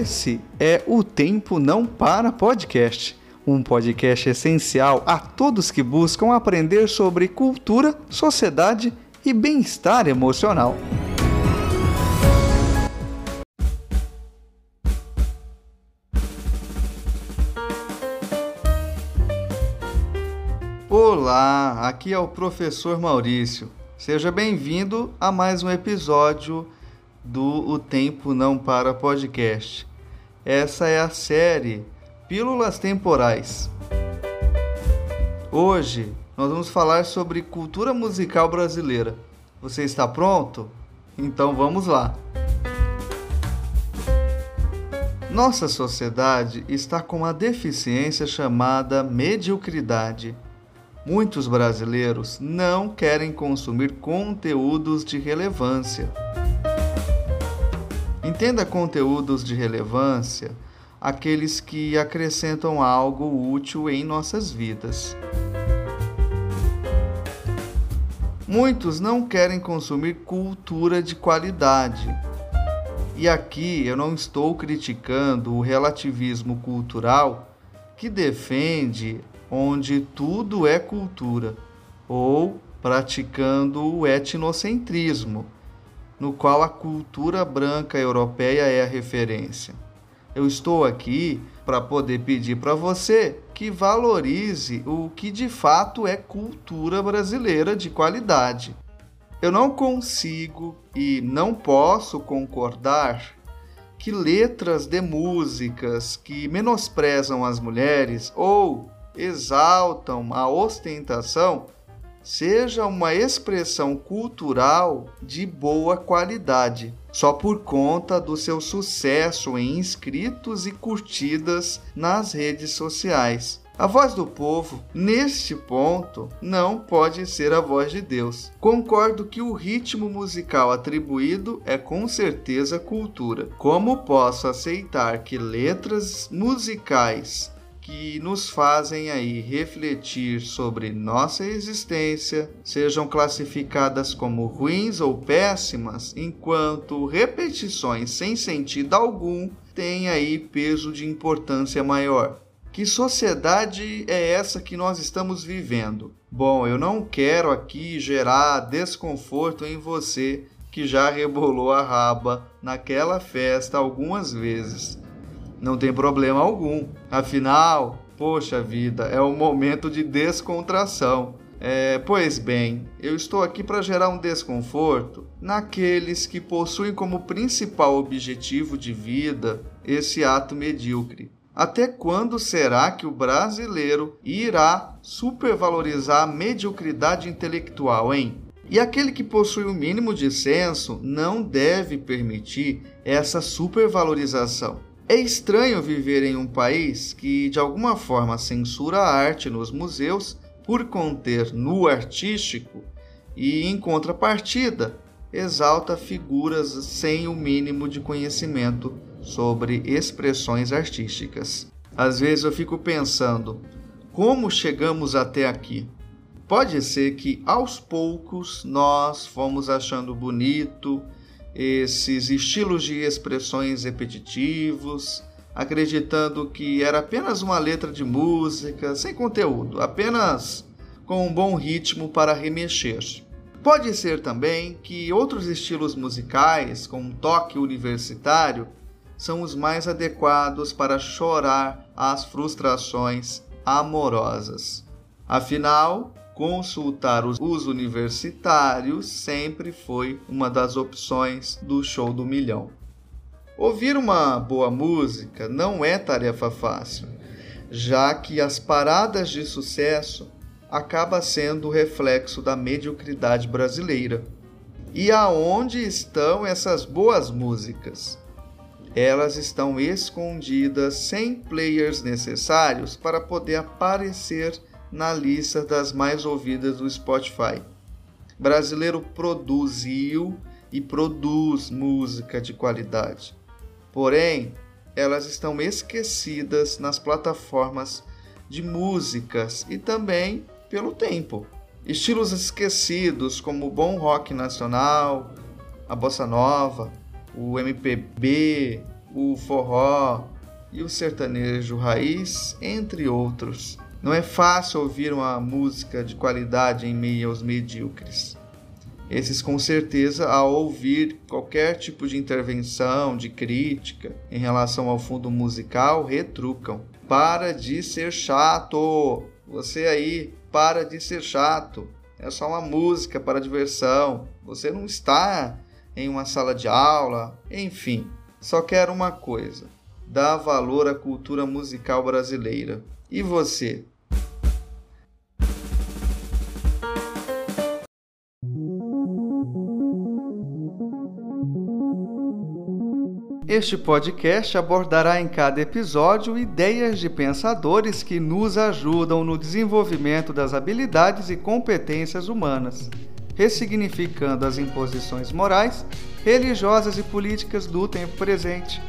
Esse é o Tempo Não Para Podcast, um podcast essencial a todos que buscam aprender sobre cultura, sociedade e bem-estar emocional. Olá, aqui é o professor Maurício. Seja bem-vindo a mais um episódio do O Tempo Não Para podcast. Essa é a série Pílulas Temporais. Hoje nós vamos falar sobre cultura musical brasileira. Você está pronto? Então vamos lá. Nossa sociedade está com uma deficiência chamada mediocridade. Muitos brasileiros não querem consumir conteúdos de relevância. Entenda conteúdos de relevância, aqueles que acrescentam algo útil em nossas vidas. Muitos não querem consumir cultura de qualidade. E aqui eu não estou criticando o relativismo cultural que defende onde tudo é cultura, ou praticando o etnocentrismo, no qual a cultura branca europeia é a referência. Eu estou aqui para poder pedir para você que valorize o que de fato é cultura brasileira de qualidade. Eu não consigo e não posso concordar que letras de músicas que menosprezam as mulheres ou exaltam a ostentação seja uma expressão cultural de boa qualidade, só por conta do seu sucesso em inscritos e curtidas nas redes sociais. A voz do povo, neste ponto, não pode ser a voz de Deus. Concordo que o ritmo musical atribuído é com certeza cultura. Como posso aceitar que letras musicais que nos fazem aí refletir sobre nossa existência sejam classificadas como ruins ou péssimas, enquanto repetições sem sentido algum têm aí peso de importância maior. Que sociedade é essa que nós estamos vivendo? Bom, eu não quero aqui gerar desconforto em você que já rebolou a raba naquela festa algumas vezes não tem problema algum. Afinal, poxa vida, é um momento de descontração. É, pois bem, eu estou aqui para gerar um desconforto naqueles que possuem como principal objetivo de vida esse ato medíocre. Até quando será que o brasileiro irá supervalorizar a mediocridade intelectual, hein? E aquele que possui o mínimo de senso não deve permitir essa supervalorização. É estranho viver em um país que de alguma forma censura a arte nos museus por conter nu artístico e, em contrapartida, exalta figuras sem o mínimo de conhecimento sobre expressões artísticas. Às vezes eu fico pensando, como chegamos até aqui? Pode ser que aos poucos nós fomos achando bonito esses estilos de expressões repetitivos, acreditando que era apenas uma letra de música, sem conteúdo, apenas com um bom ritmo para remexer. Pode ser também que outros estilos musicais, com um toque universitário, são os mais adequados para chorar as frustrações amorosas. Afinal, consultar os universitários sempre foi uma das opções do show do milhão. Ouvir uma boa música não é tarefa fácil, já que as paradas de sucesso acaba sendo o reflexo da mediocridade brasileira. E aonde estão essas boas músicas? Elas estão escondidas sem players necessários para poder aparecer na lista das mais ouvidas do Spotify. Brasileiro produziu e produz música de qualidade. Porém, elas estão esquecidas nas plataformas de músicas e também pelo tempo. Estilos esquecidos como o bom rock nacional, a bossa nova, o MPB, o forró e o sertanejo raiz, entre outros. Não é fácil ouvir uma música de qualidade em meio aos medíocres. Esses, com certeza, ao ouvir qualquer tipo de intervenção, de crítica em relação ao fundo musical, retrucam. Para de ser chato! Você aí, para de ser chato! É só uma música para diversão. Você não está em uma sala de aula. Enfim, só quero uma coisa: dar valor à cultura musical brasileira. E você? Este podcast abordará em cada episódio ideias de pensadores que nos ajudam no desenvolvimento das habilidades e competências humanas, ressignificando as imposições morais, religiosas e políticas do tempo presente.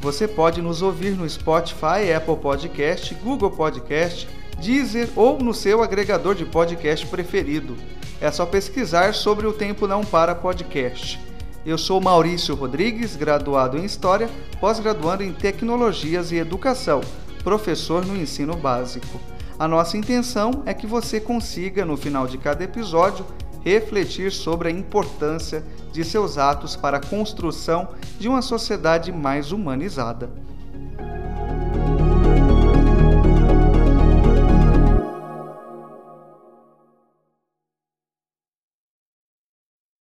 Você pode nos ouvir no Spotify, Apple Podcast, Google Podcast, Deezer ou no seu agregador de podcast preferido. É só pesquisar sobre o Tempo Não Para Podcast. Eu sou Maurício Rodrigues, graduado em História, pós-graduando em Tecnologias e Educação, professor no ensino básico. A nossa intenção é que você consiga, no final de cada episódio, refletir sobre a importância de seus atos para a construção de uma sociedade mais humanizada.